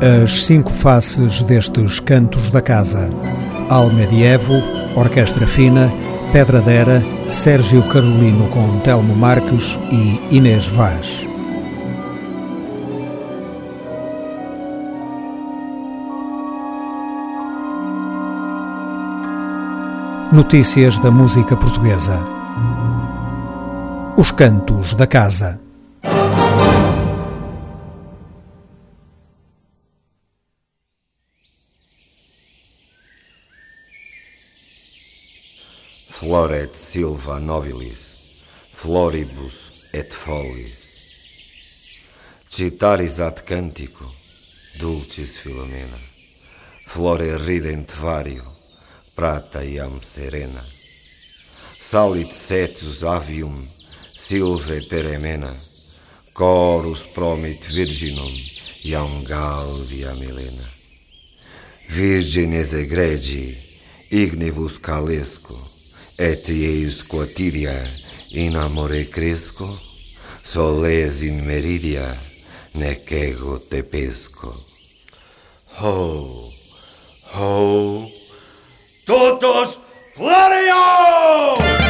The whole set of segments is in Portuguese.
as cinco faces destes cantos da casa. Almedievo, Orquestra Fina, Pedradera, Sérgio Carolino com Telmo Marques e Inês Vaz. Notícias da música portuguesa. Os cantos da casa. Floret silva nobilis, floribus et folis. Citaris ad cantico, dulcis Filomena, flore rident vario, prata iam serena. Salit setus avium, silve peremena, chorus promit virginum, iam gaudia melena. Virgines egregi, ignivus calesco, Ετή ει κουατυρία, η ννα μορε σολές ει μερίδια, νε kego te pesco. Oh, oh, τότος φλαριό!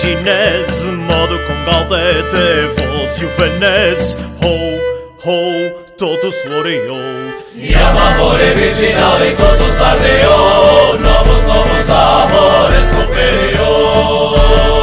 chinez, modo congaldete, voz e o fanés, ho, ho, todos floreou. E amor original em todos ardeou, novos, novos amores superior.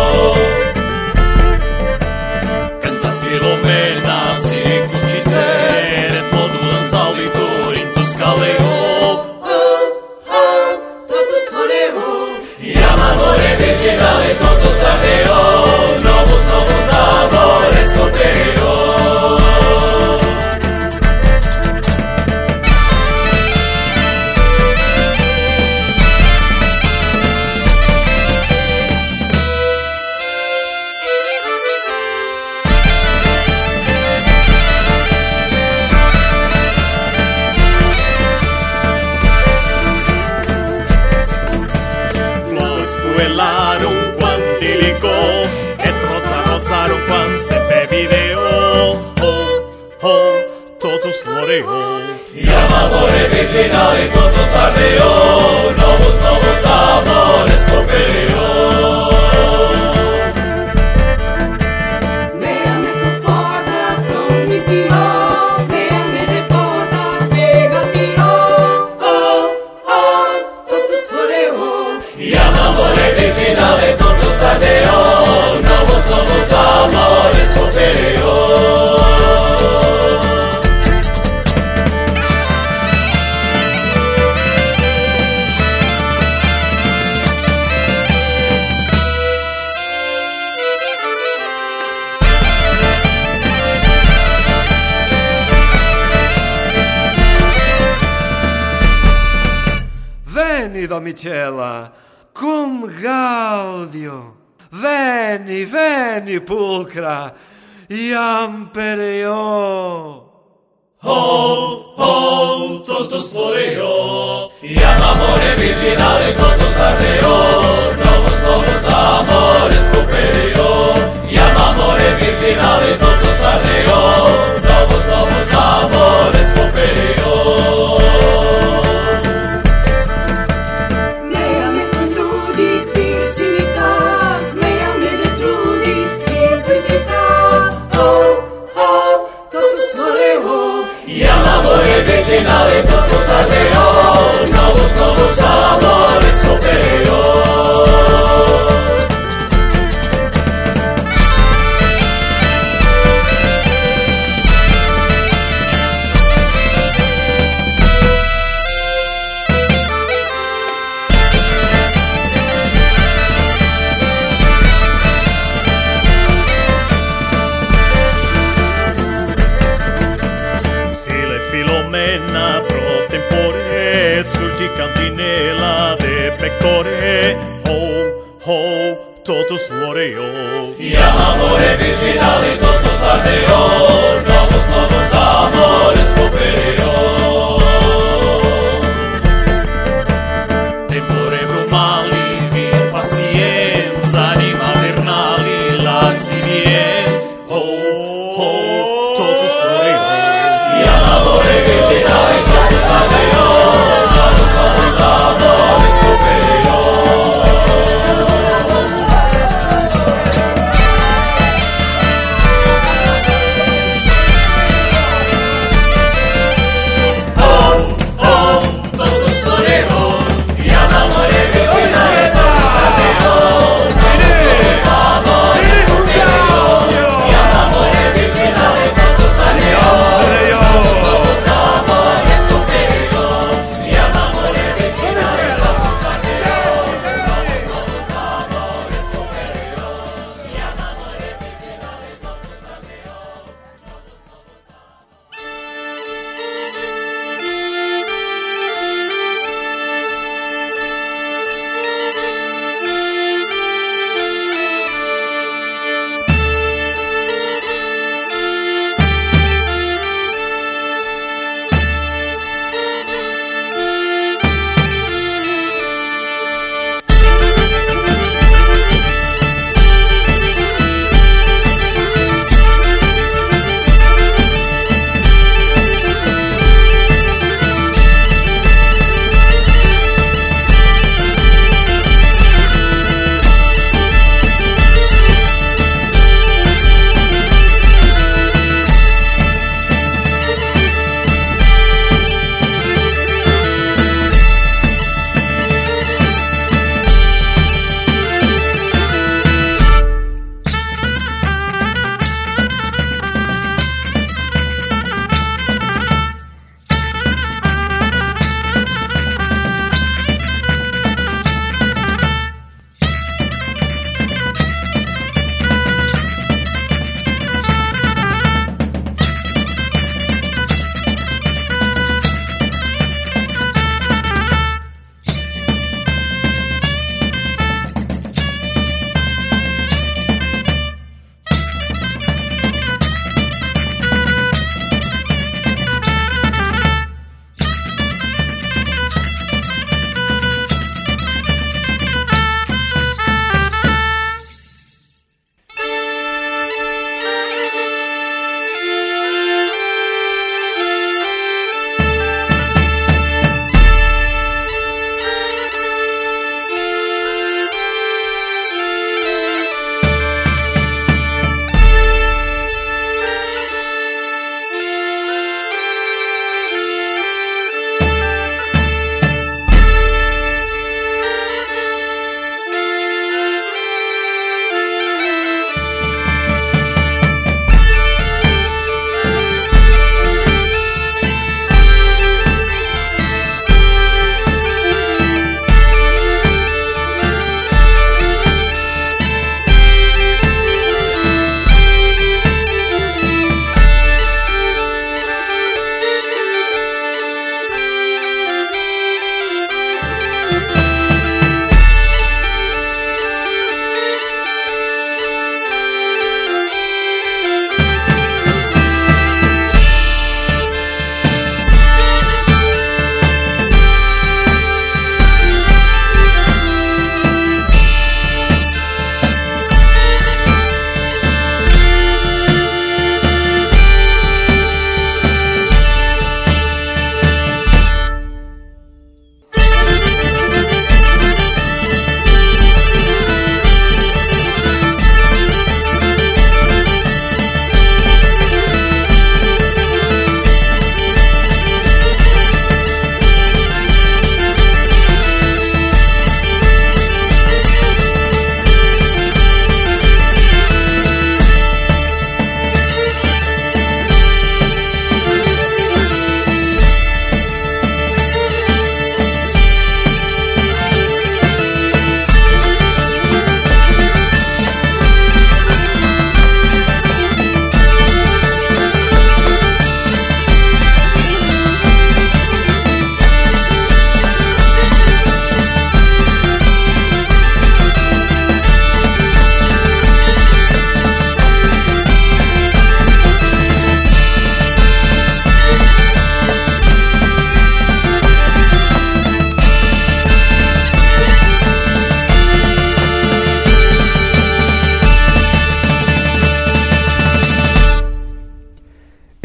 Iam amore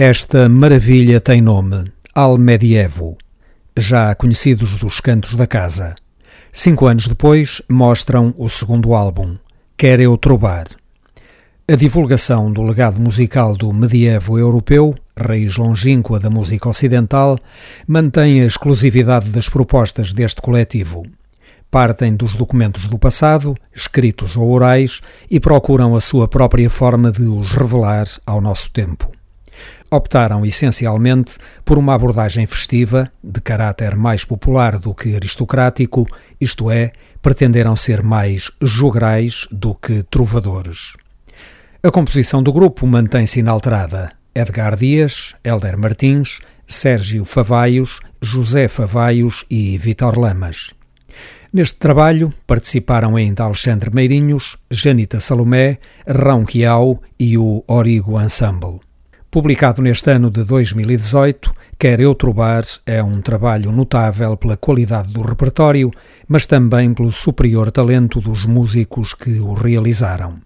Esta maravilha tem nome, Al Medievo, já conhecidos dos cantos da casa. Cinco anos depois, mostram o segundo álbum, Quer Eu Trobar. A divulgação do legado musical do medievo europeu, raiz longínqua da música ocidental, mantém a exclusividade das propostas deste coletivo. Partem dos documentos do passado, escritos ou orais, e procuram a sua própria forma de os revelar ao nosso tempo. Optaram essencialmente por uma abordagem festiva, de caráter mais popular do que aristocrático, isto é, pretenderam ser mais jograis do que trovadores. A composição do grupo mantém-se inalterada. Edgar Dias, Helder Martins, Sérgio Favaios, José Favaios e Vitor Lamas. Neste trabalho participaram ainda Alexandre Meirinhos, Janita Salomé, Rão Quiau e o Origo Ensemble. Publicado neste ano de 2018, Quer Eu Trobar é um trabalho notável pela qualidade do repertório, mas também pelo superior talento dos músicos que o realizaram.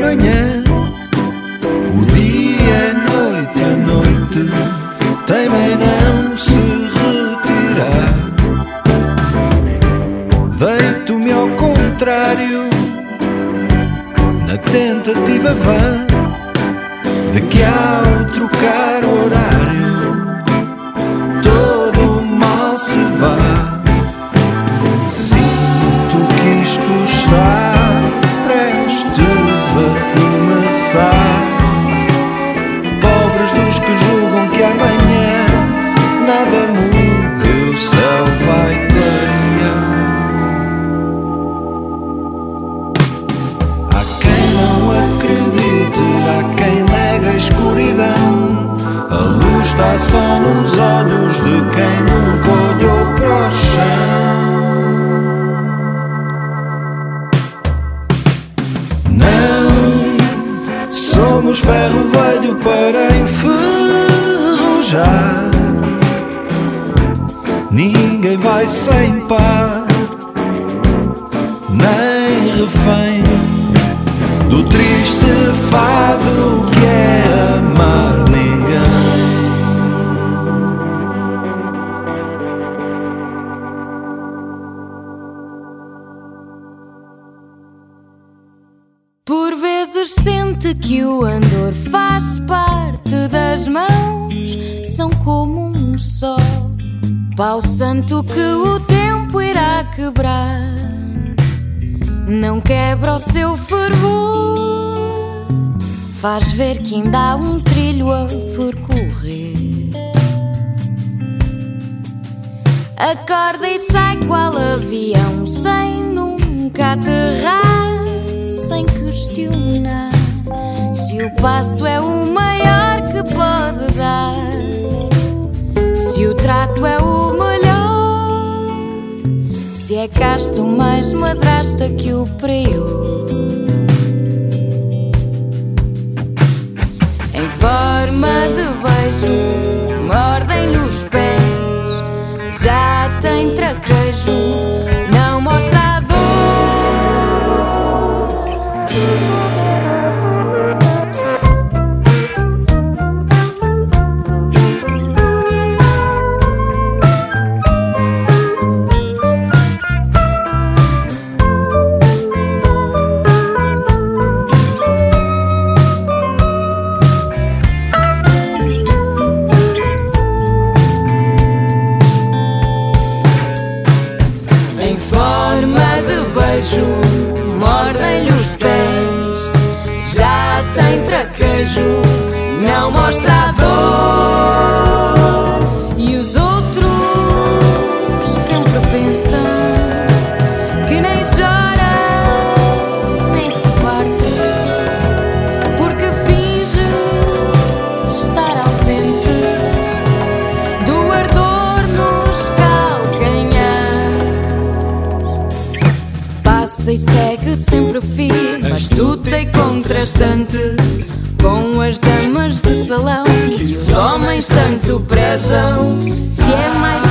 História Acorda e sai qual avião sem nunca aterrar, sem questionar se o passo é o maior que pode dar, se o trato é o melhor, se é casto mais madrasta que o prior. Em forma de beijo, já tem traquejo, Com as damas de salão que os homens tanto prezam. Se é mais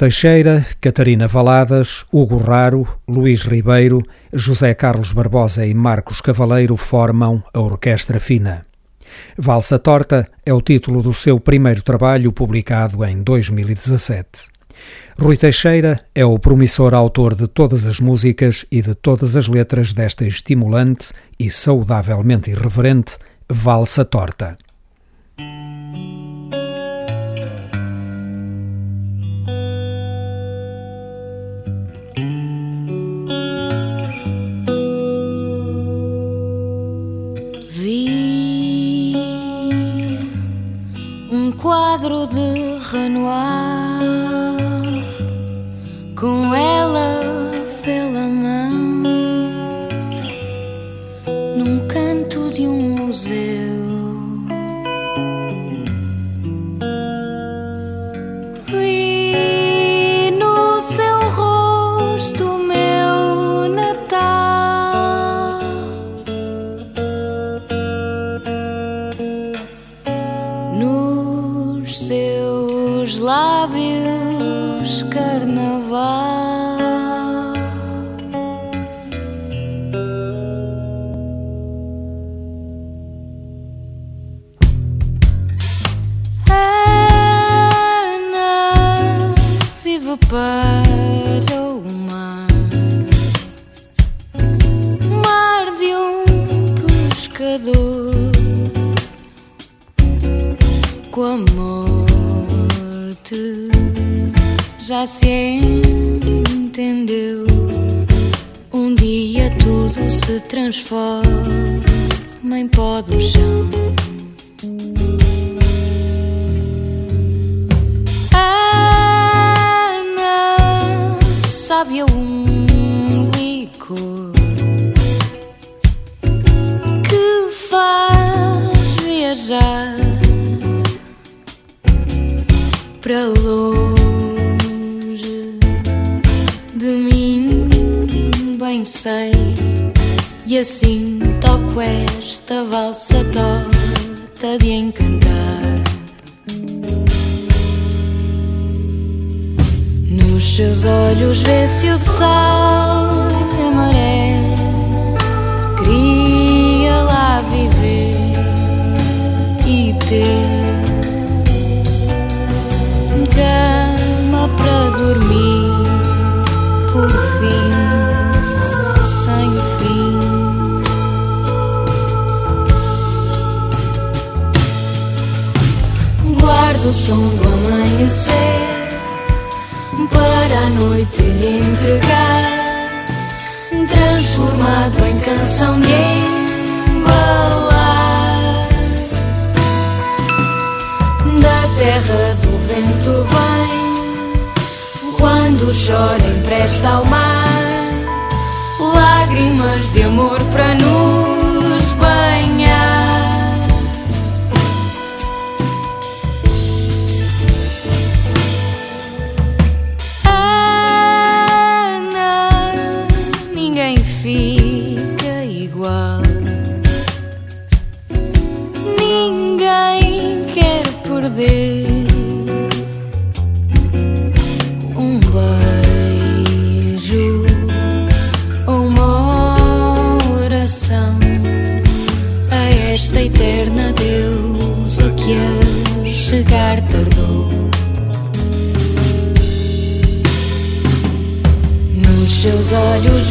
Teixeira, Catarina Valadas, Hugo Raro, Luís Ribeiro, José Carlos Barbosa e Marcos Cavaleiro formam a Orquestra Fina. Valsa Torta é o título do seu primeiro trabalho publicado em 2017. Rui Teixeira é o promissor autor de todas as músicas e de todas as letras desta estimulante e saudavelmente irreverente Valsa Torta. De Renoir. Com ela já se entendeu. Um dia tudo se transforma em pó do chão. Ana sabe a um licor que faz viajar para longe sei. E assim toco esta valsa torta de encantar. Nos seus olhos vê-se o sol e a maré. Queria lá viver e ter cama som do amanhecer para a noite lhe entregar, transformado em canção de embalar. Da terra do vento vem, quando chora empresta ao mar, lágrimas de amor para nos Nos seus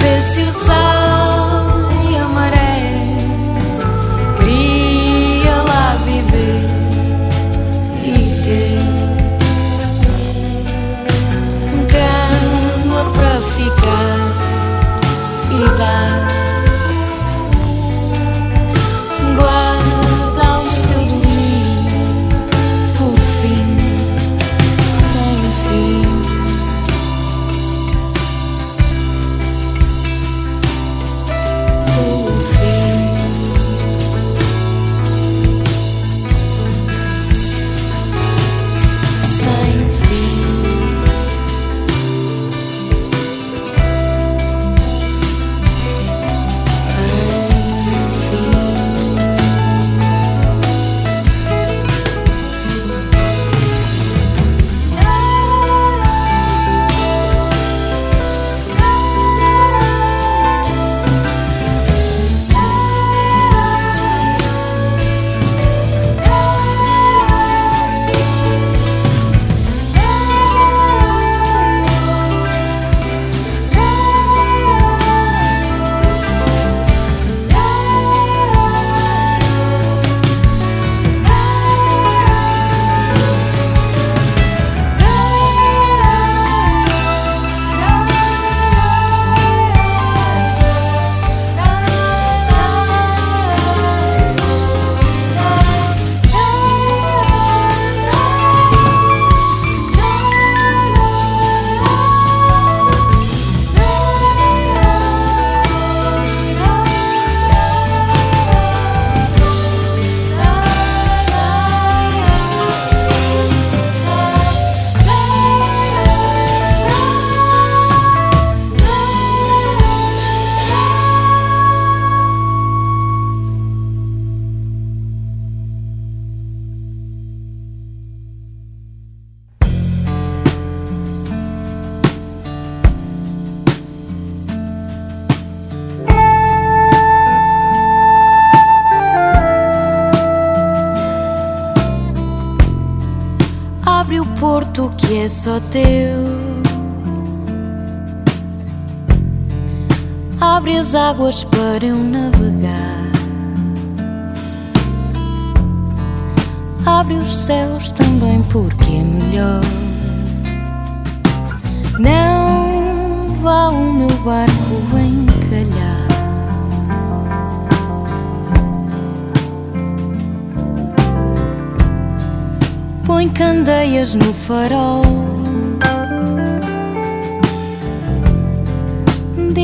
as águas para eu navegar. Abre os céus também porque é melhor. Não vá o meu barco encalhar. Põe candeias no farol.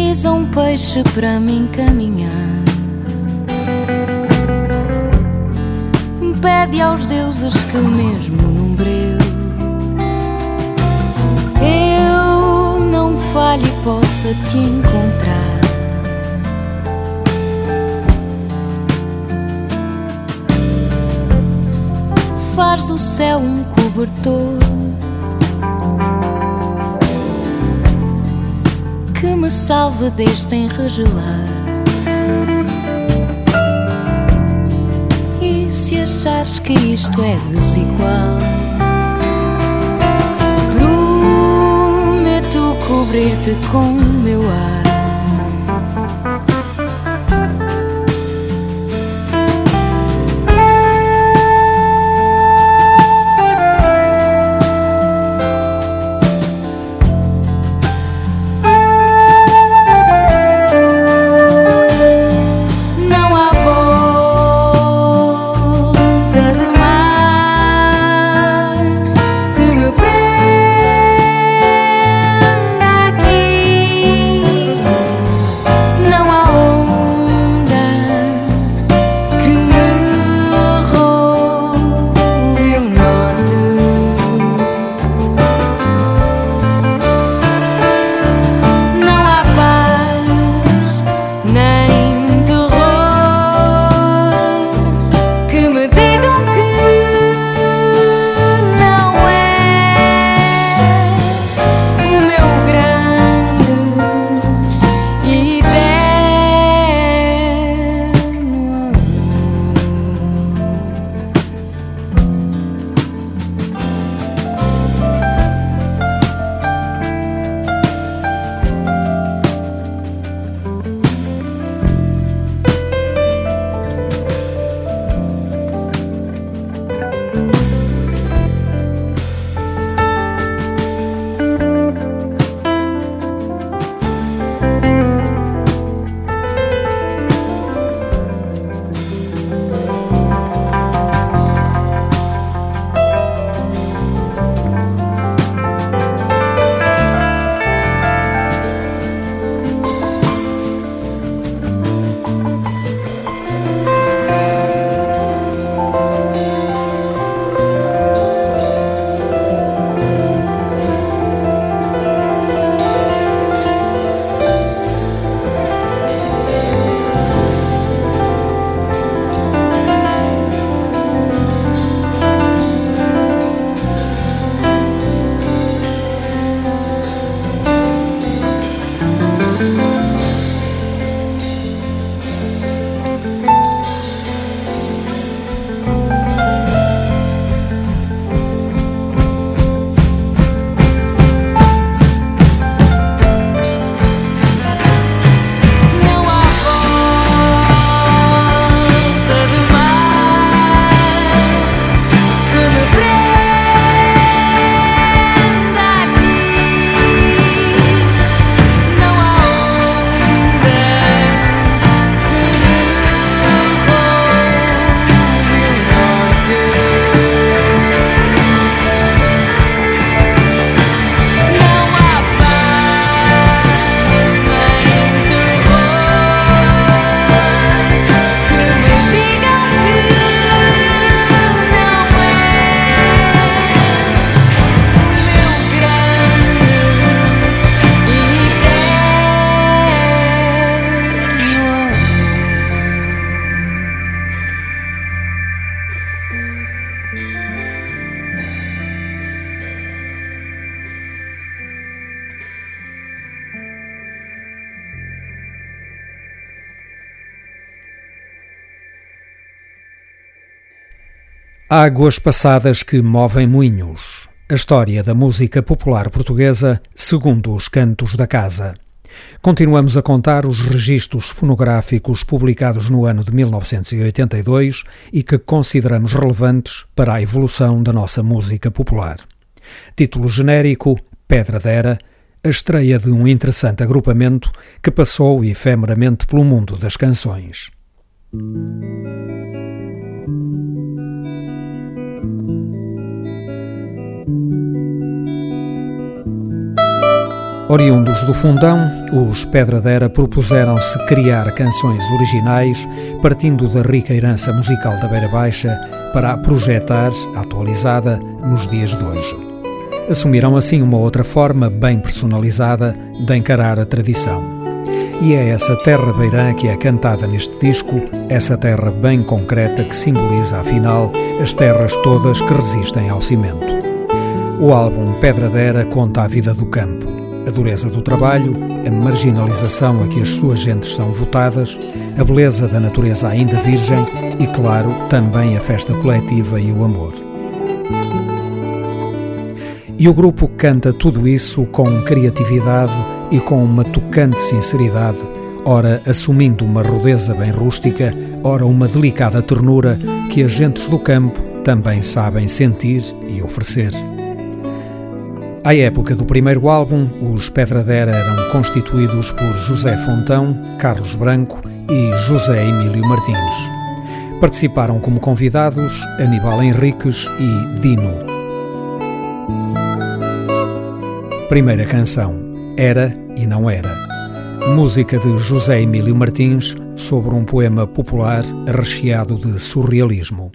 Diz a um peixe para me caminhar. Pede aos deuses que mesmo num breu eu não falhe e possa te encontrar. Faz do céu um cobertor salve deste enregelar. E se achares que isto é desigual, prometo cobrir-te com o meu ar. Águas passadas que movem moinhos. A história da música popular portuguesa segundo os cantos da casa. Continuamos a contar os registros fonográficos publicados no ano de 1982 e que consideramos relevantes para a evolução da nossa música popular. Título genérico: Pedra Dera, a estreia de um interessante agrupamento que passou efemeramente pelo mundo das canções. Oriundos do Fundão, os Pedradera propuseram-se criar canções originais partindo da rica herança musical da Beira Baixa para a projetar, atualizada, nos dias de hoje. Assumiram assim uma outra forma bem personalizada de encarar a tradição. E é essa terra beirã que é cantada neste disco, essa terra bem concreta que simboliza, afinal, as terras todas que resistem ao cimento. O álbum Pedradera conta a vida do campo, a dureza do trabalho, a marginalização a que as suas gentes são votadas, a beleza da natureza ainda virgem e, claro, também a festa coletiva e o amor. E o grupo canta tudo isso com criatividade e com uma tocante sinceridade, ora assumindo uma rudeza bem rústica, ora uma delicada ternura que as gentes do campo também sabem sentir e oferecer. À época do primeiro álbum, os Pedradera eram constituídos por José Fontão, Carlos Branco e José Emílio Martins. Participaram como convidados Aníbal Henriques e Dino. Primeira canção: Era e Não Era. Música de José Emílio Martins sobre um poema popular recheado de surrealismo.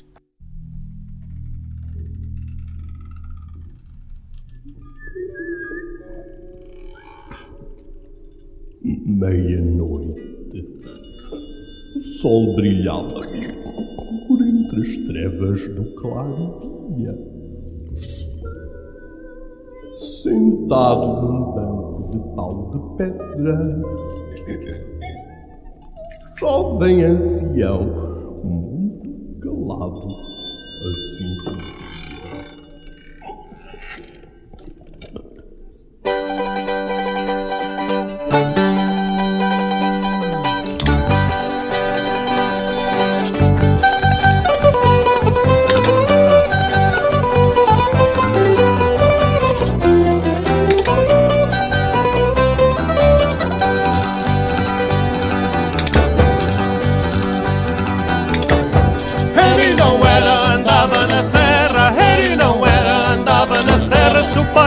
Meia-noite. O sol brilhava por entre as trevas do claro dia. Sentado num banco de pau de pedra, jovem ancião, muito calado, assim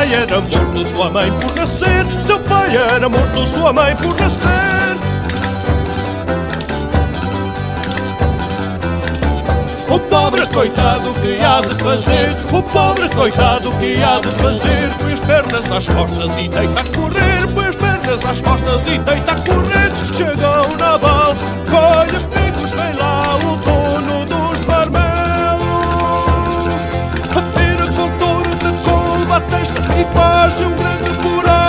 pai era morto, sua mãe por nascer. Seu pai era morto, sua mãe por nascer. O pobre coitado que há de fazer O pobre coitado que há de fazer Põe as pernas às costas e deita a correr Põe as pernas às costas e deita a correr Chega o naval, colhe picos Vem lá o dono dos marmelos E faz-lhe um grande buraco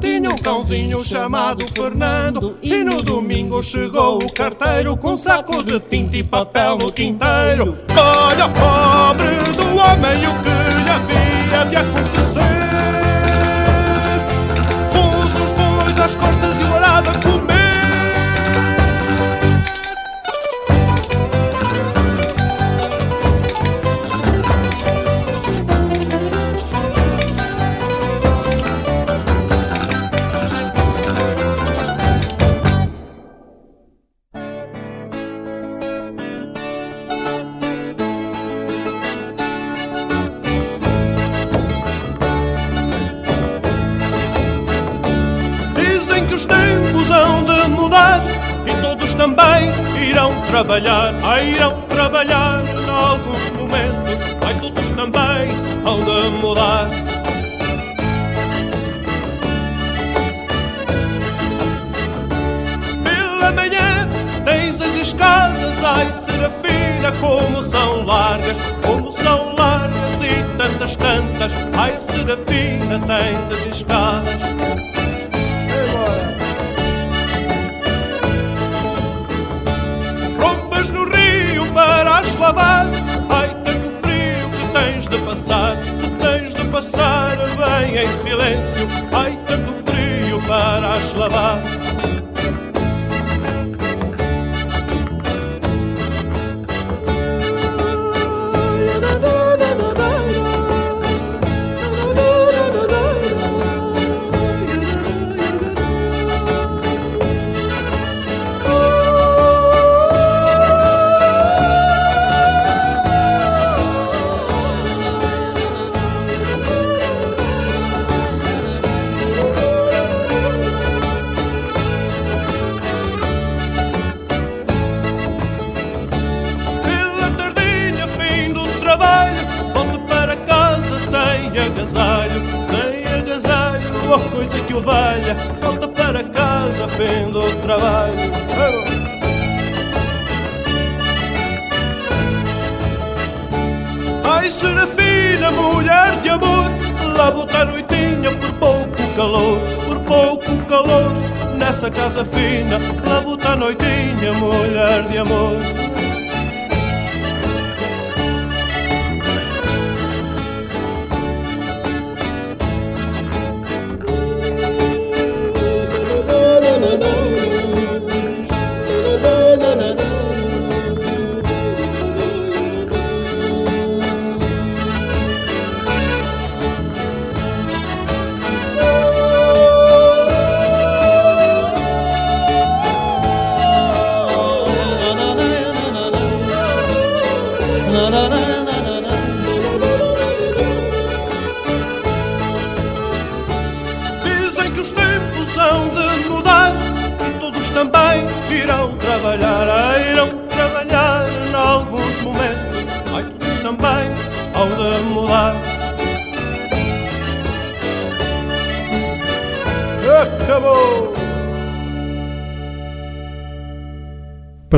Tinha um cãozinho chamado Fernando E no domingo chegou o carteiro Com um saco de tinta e papel no quinteiro Olha pobre do homem o que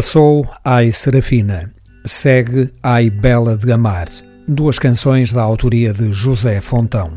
Passou, ai Serafina, segue, ai Bela de Amar, duas canções da autoria de José Fontão.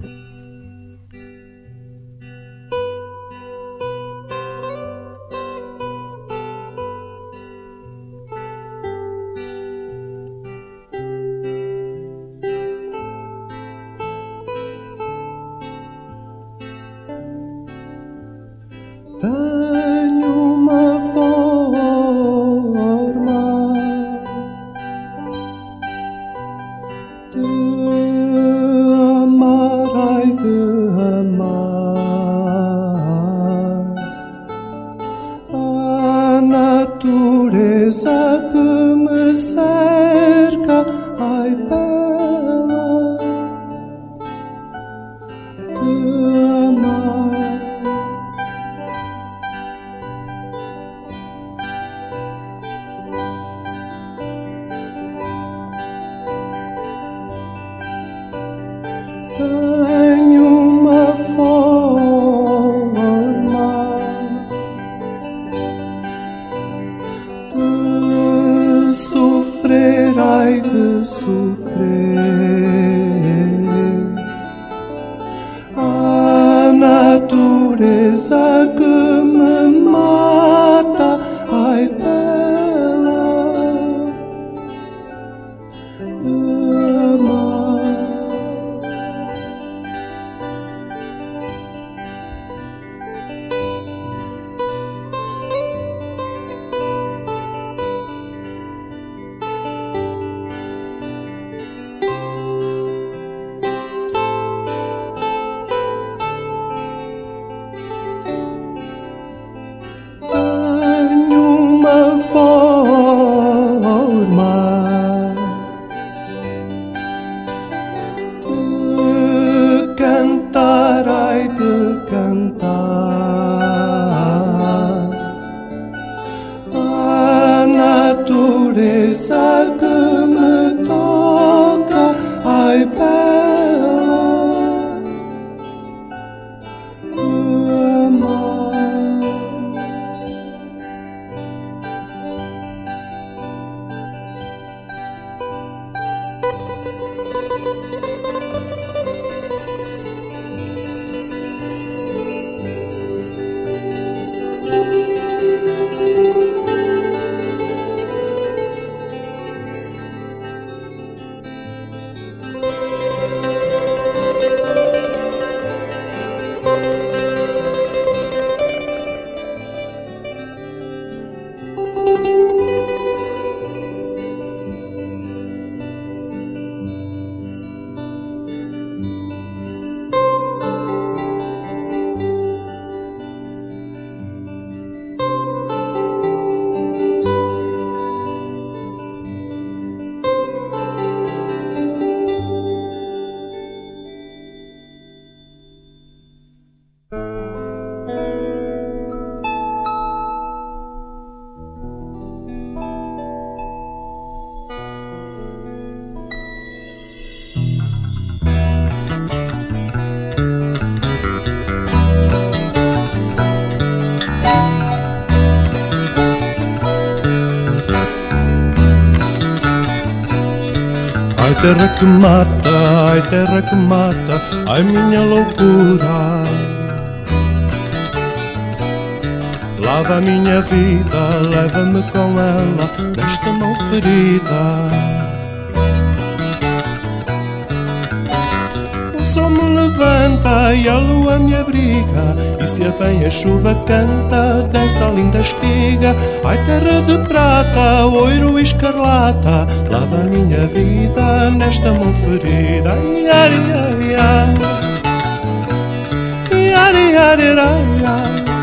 Terra que mata, ai terra que mata, ai minha loucura. Lava a minha vida, leva-me com ela nesta mão ferida. O sol me levanta e a lua me abriga E se bem a chuva canta, dança a linda espiga. Ai terra de prata, ouro e escarlata Lava a minha vida nesta mão ferida. Ai, ai, ai, ai Ai, ai, ai, ai,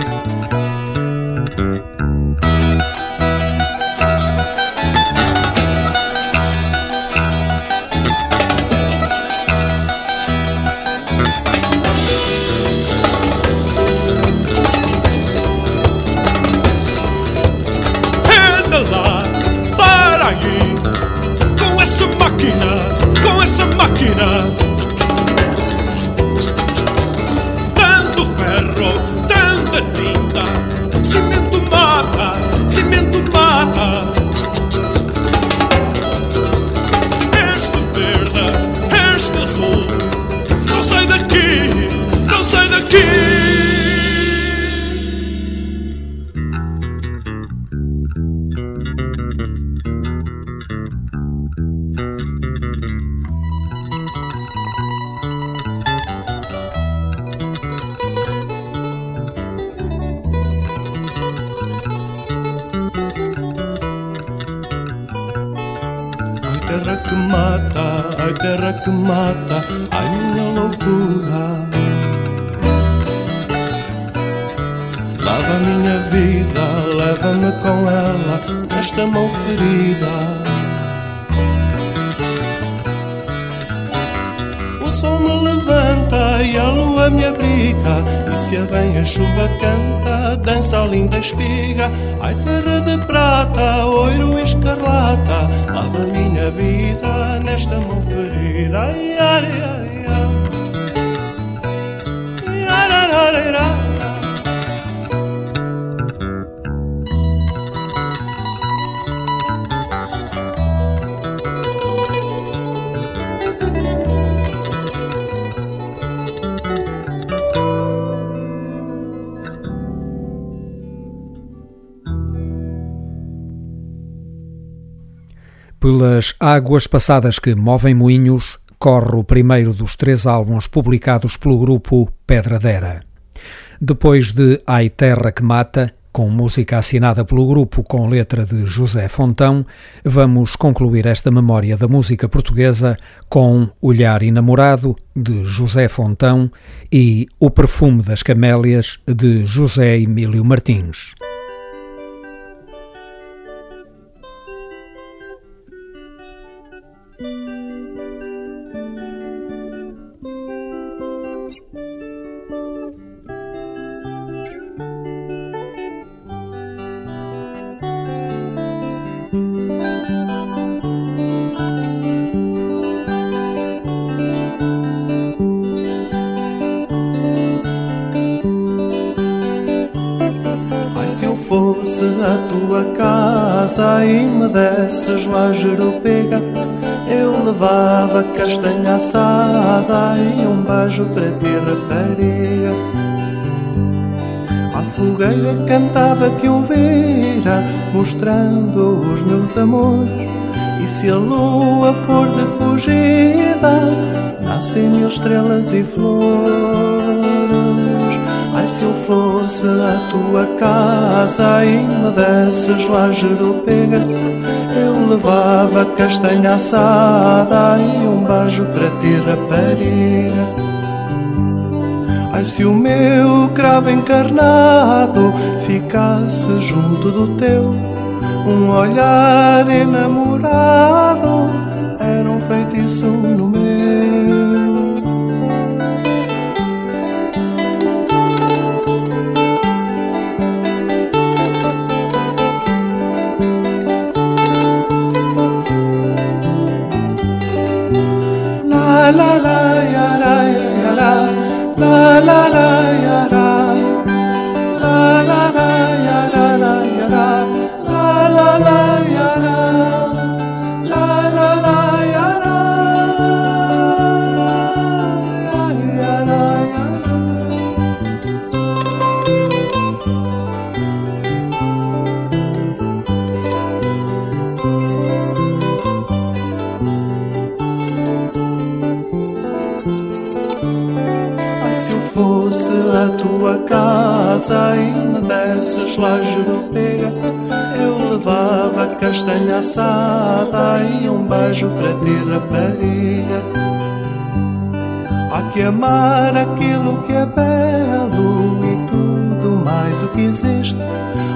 águas passadas que movem moinhos, corre o primeiro dos três álbuns publicados pelo grupo Pedradera. Depois de Ai Terra que Mata, com música assinada pelo grupo com letra de José Fontão, vamos concluir esta memória da música portuguesa com Olhar Enamorado, de José Fontão, e O Perfume das Camélias, de José Emílio Martins. Castanha assada e um beijo para ti, rapariga. À fogueira cantava que ouvira, mostrando os meus amores. E se a lua for de fugida, nascem mil estrelas e flores. Ai, se eu fosse a tua casa e me desses lá jeropega, eu levava castanha assada e um beijo para ti, rapariga. Ai, se o meu cravo encarnado ficasse junto do teu, um olhar enamorado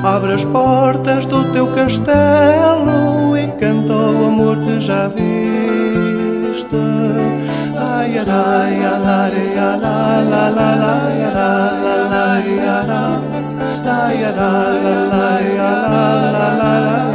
Abre as portas do teu castelo e canta o amor que já viste. Ai, ai, ai, ai, ai, ai, ai, ai, ai, ai, ai, ai, ai, O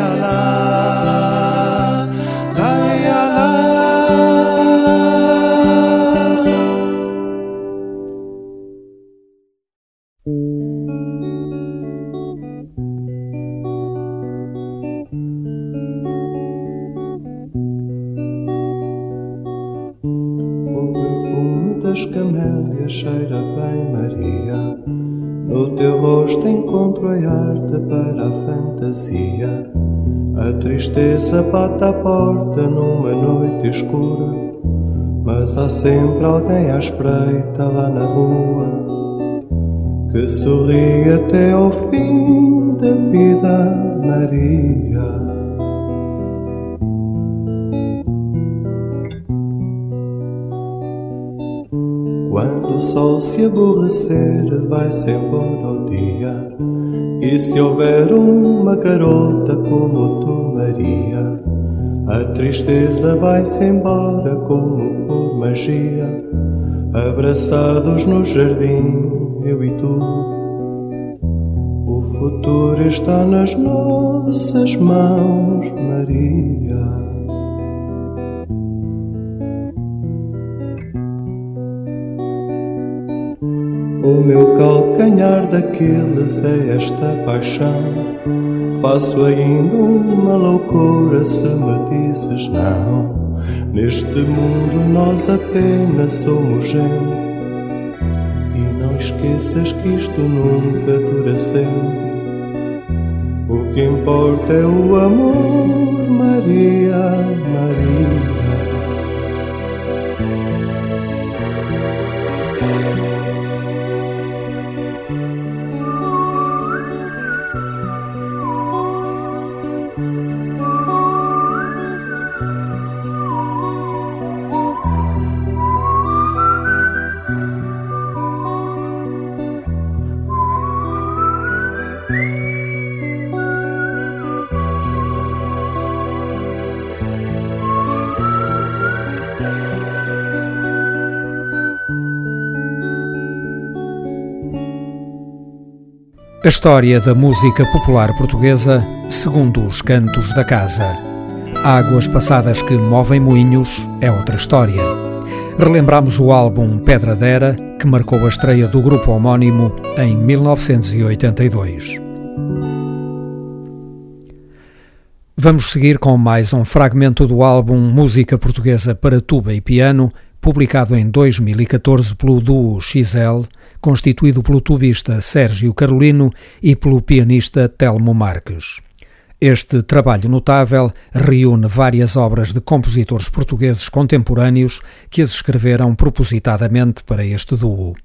a arte para a fantasia. A tristeza bate à porta numa noite escura. Mas há sempre alguém à espreita lá na rua que sorri até ao fim da vida, Maria. Quando o sol se aborrecer, vai-se embora o dia. E se houver uma garota como tu, Maria, a tristeza vai-se embora como por magia. Abraçados no jardim, eu e tu. O futuro está nas nossas mãos, Maria. O meu calcanhar daqueles é esta paixão. Faço ainda uma loucura se me dizes não. Neste mundo nós apenas somos gente. E não esqueças que isto nunca dura sempre. O que importa é o amor, Maria, Maria. A história da música popular portuguesa segundo os cantos da casa. Águas passadas que movem moinhos é outra história. Relembramos o álbum Pedra Dera, que marcou a estreia do grupo homónimo em 1982. Vamos seguir com mais um fragmento do álbum Música Portuguesa para Tuba e Piano, publicado em 2014 pelo duo XL, constituído pelo tubista Sérgio Carolino e pelo pianista Telmo Marques. Este trabalho notável reúne várias obras de compositores portugueses contemporâneos que as escreveram propositadamente para este duo.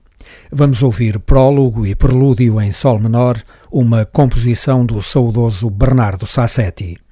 Vamos ouvir Prólogo e Prelúdio em Sol Menor, uma composição do saudoso Bernardo Sassetti.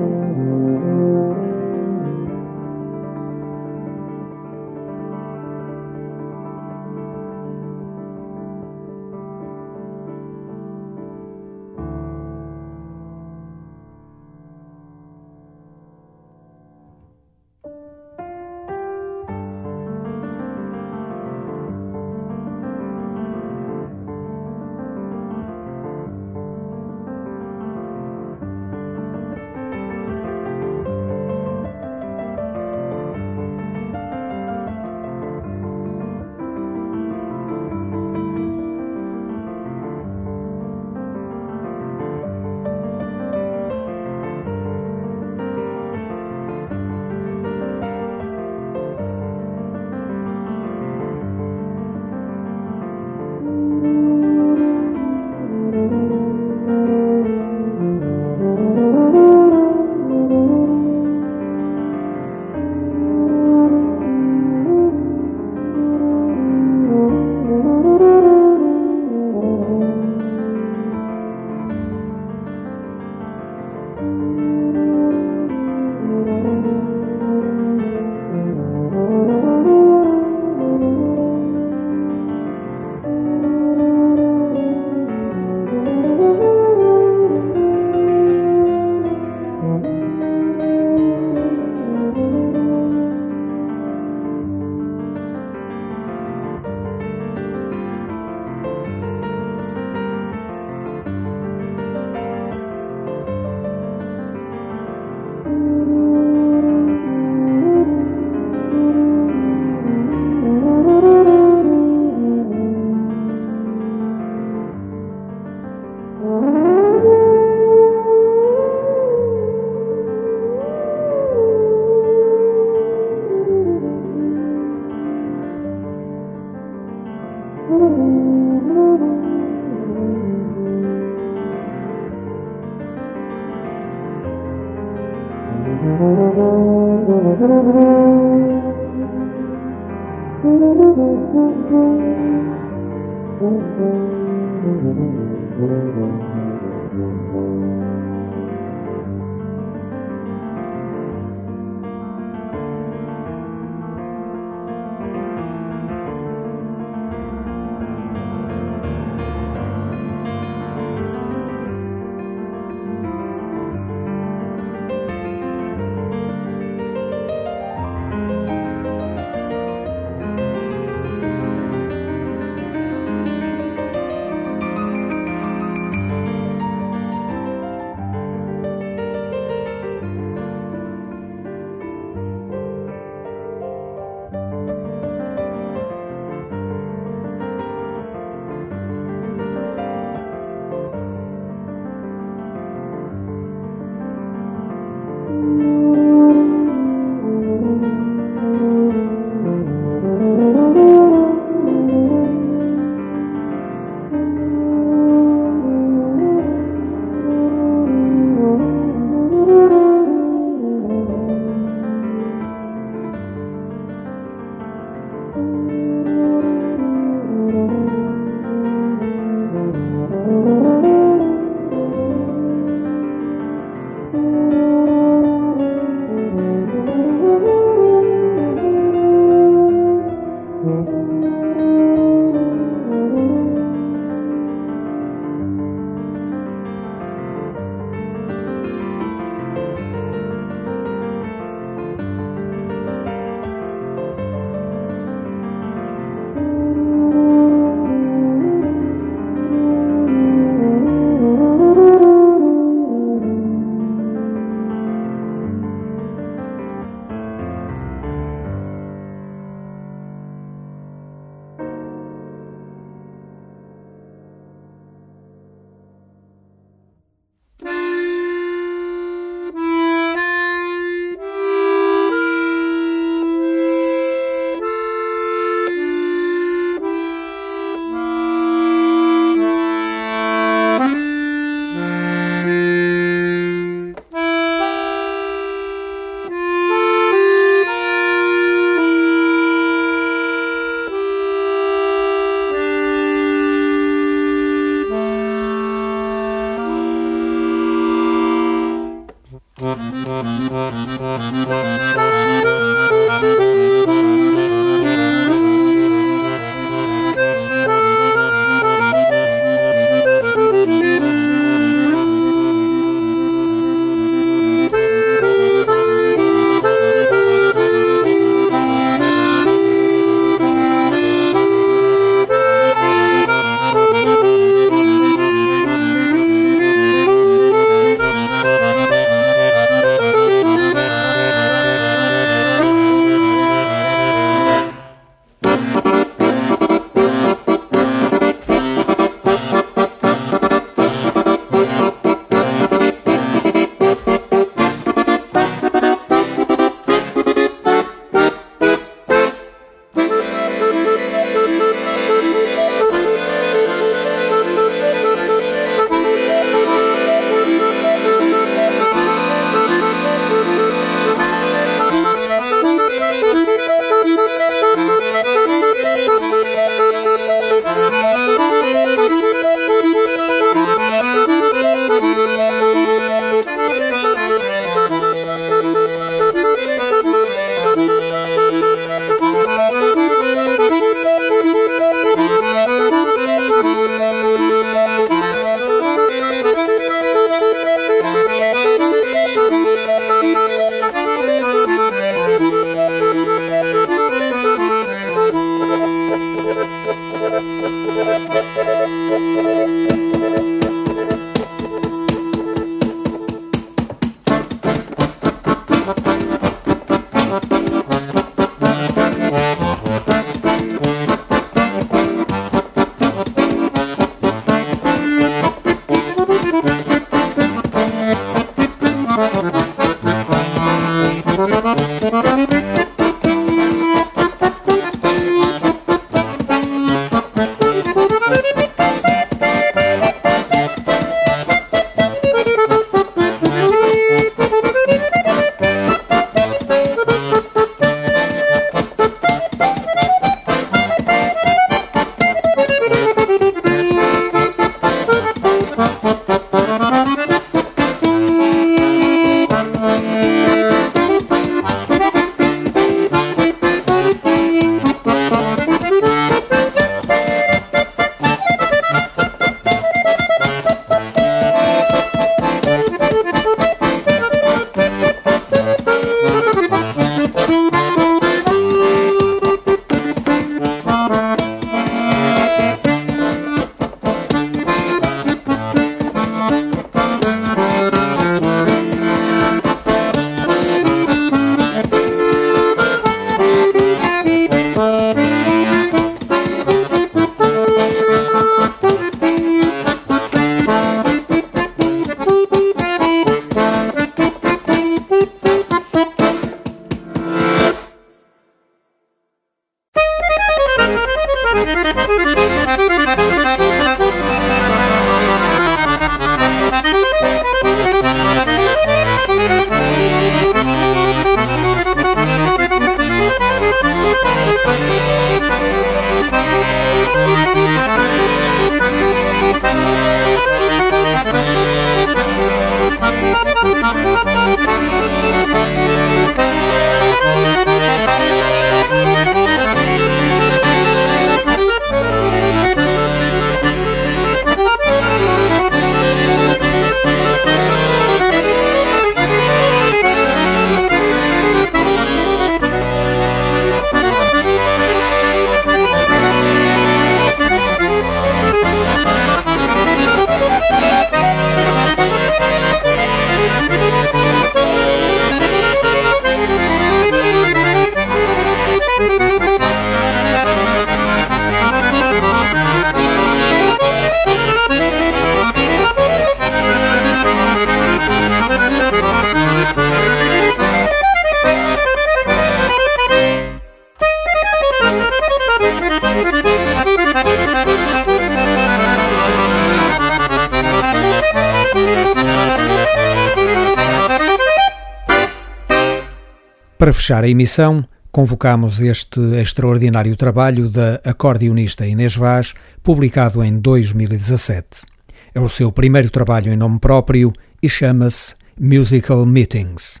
Fechar a emissão, convocamos este extraordinário trabalho da acordeonista Inês Vaz, publicado em 2017. É o seu primeiro trabalho em nome próprio e chama-se Musical Meetings.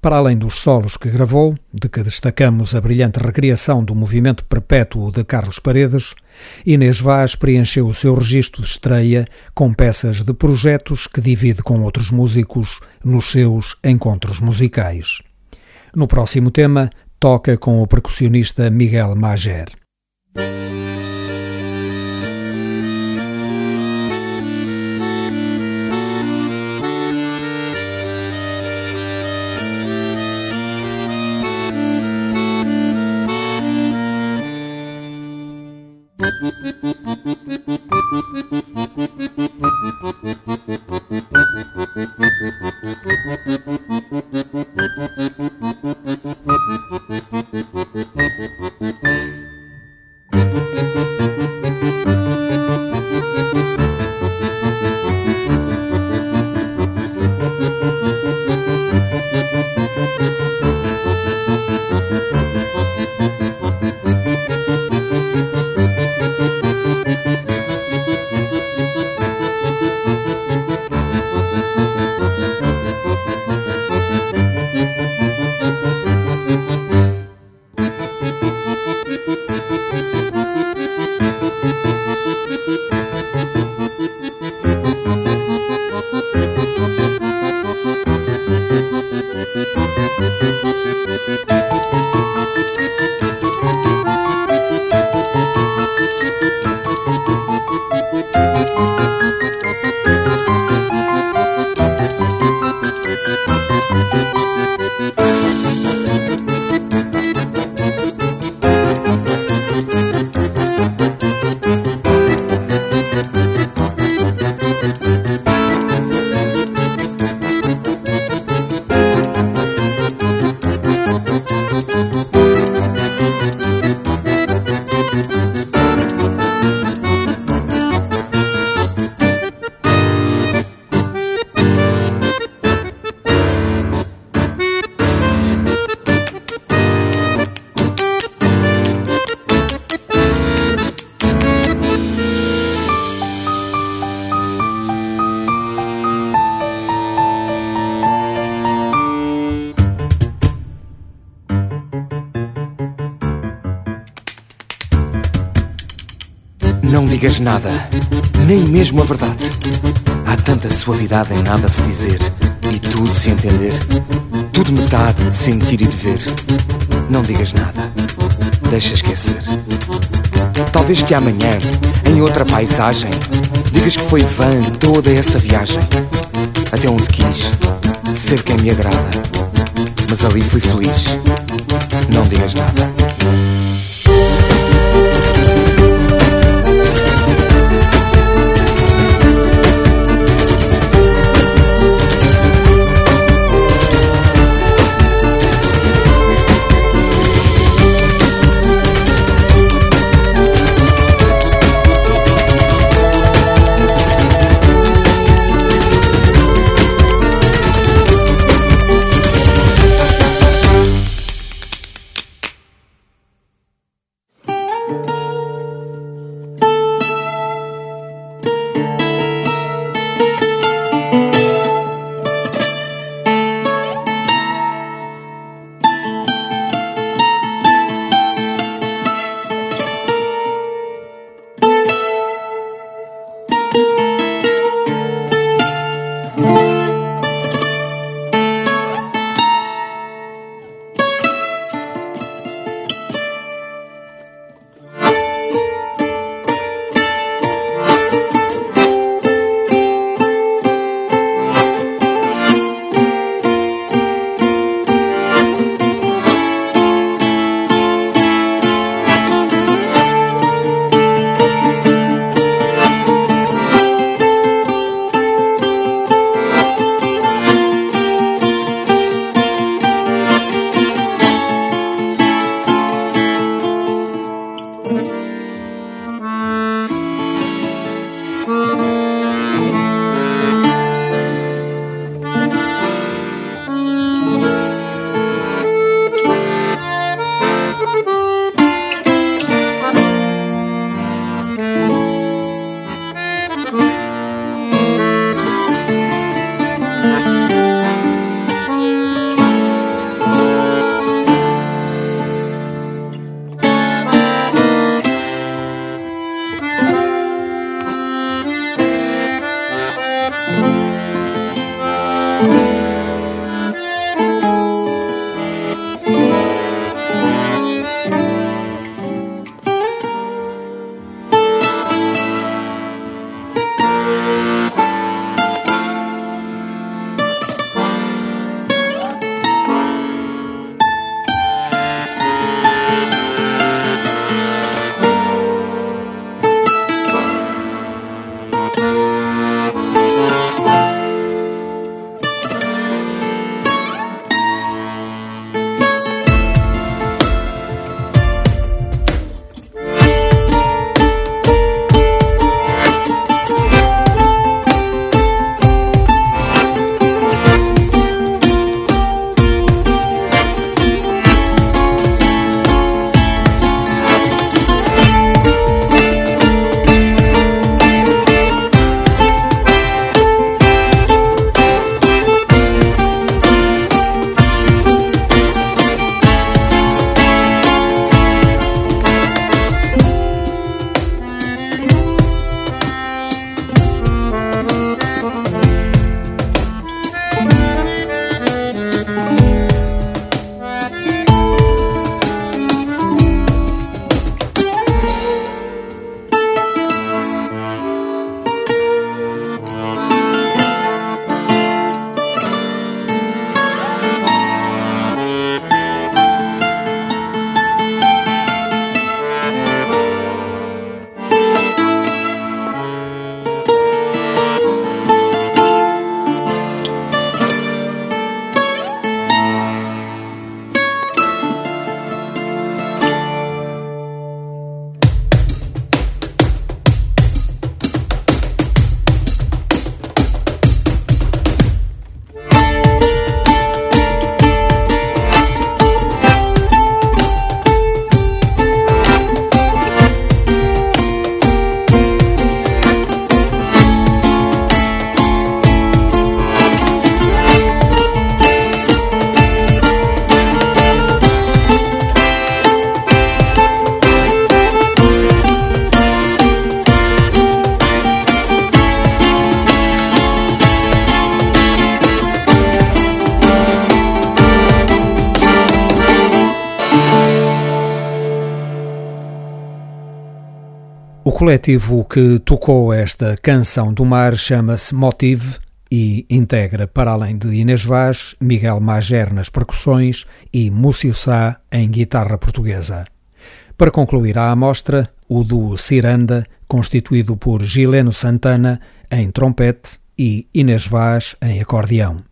Para além dos solos que gravou, de que destacamos a brilhante recriação do movimento perpétuo de Carlos Paredes, Inês Vaz preencheu o seu registro de estreia com peças de projetos que divide com outros músicos nos seus encontros musicais. No próximo tema, toca com o percussionista Miguel Mager. Nada, nem mesmo a verdade. Há tanta suavidade em nada se dizer e tudo se entender. Tudo metade de sentir e de ver. Não digas nada, deixa esquecer. Talvez que amanhã, em outra paisagem, digas que foi vã toda essa viagem. Até onde quis ser quem me agrada, mas ali fui feliz. Não digas nada. Coletivo que tocou esta canção do mar chama-se Motive e integra, para além de Inês Vaz, Miguel Mager nas percussões e Múcio Sá em guitarra portuguesa. Para concluir a amostra, o duo Ciranda, constituído por Gileno Santana em trompete e Inês Vaz em acordeão.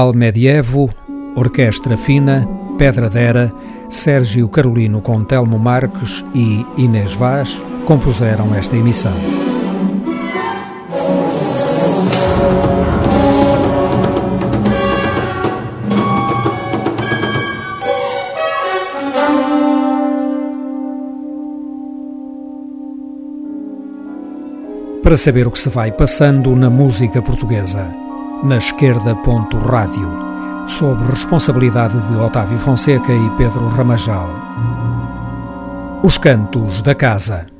Almedievo, Orquestra Fina, Pedra Dera, Sérgio Carolino com Telmo Marques e Inês Vaz compuseram esta emissão. Para saber o que se vai passando na música portuguesa na esquerda. Rádio, sob responsabilidade de Otávio Fonseca e Pedro Ramajal. Os Cantos da Casa.